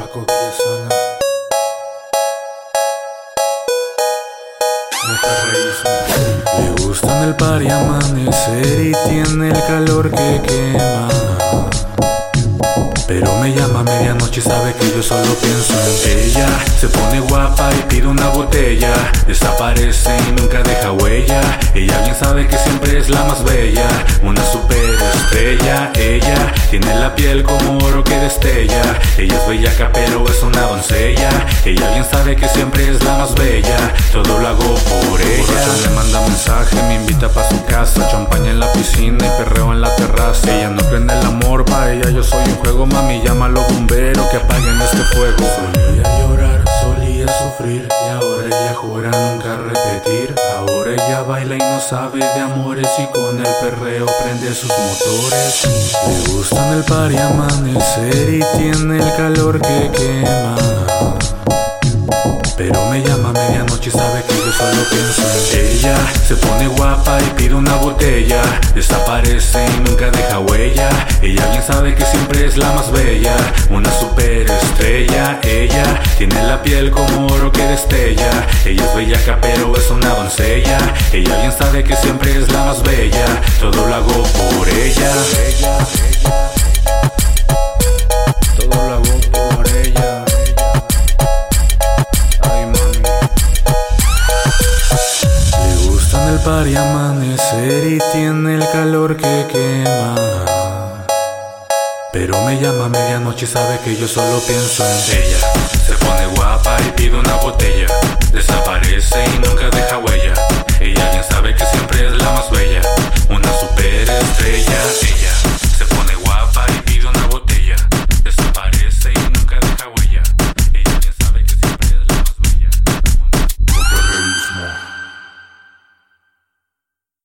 Paco. Le gusta en el par y amanecer y tiene el calor que quema. Pero me llama a medianoche y sabe que yo solo pienso en ella. Se pone guapa y pide una botella. Desaparece y nunca deja huella. Ella bien sabe que siempre es la más bella. Tiene la piel como oro que destella. Ella es bellaca pero es una doncella. Ella bien sabe que siempre es la más bella. Todo lo hago por ella. le manda mensaje, me invita pa' su casa. Champaña en la piscina y perreo en la terraza. Ella no en el amor, pa' ella yo soy un juego mami, los bomberos que apaguen este fuego. Solía llorar, solía sufrir y ahora ella jura nunca repetir. Baila y no sabe de amores y con el perreo prende sus motores. Le gustan el par y amanecer y tiene el calor que quema. Pero me llama a medianoche y sabe que yo solo pienso en ella. Se pone guapa y pide una botella. Desaparece y nunca deja huella. Ella bien sabe que siempre es la más bella. Una superestrella. Ella tiene la piel como oro que destella. Ella es bellaca pero es una doncella. Ella bien sabe que siempre es la más bella. Todo lo hago por ella. y amanecer y tiene el calor que quema. Pero me llama a medianoche y sabe que yo solo pienso en ella. Se pone guapa ella.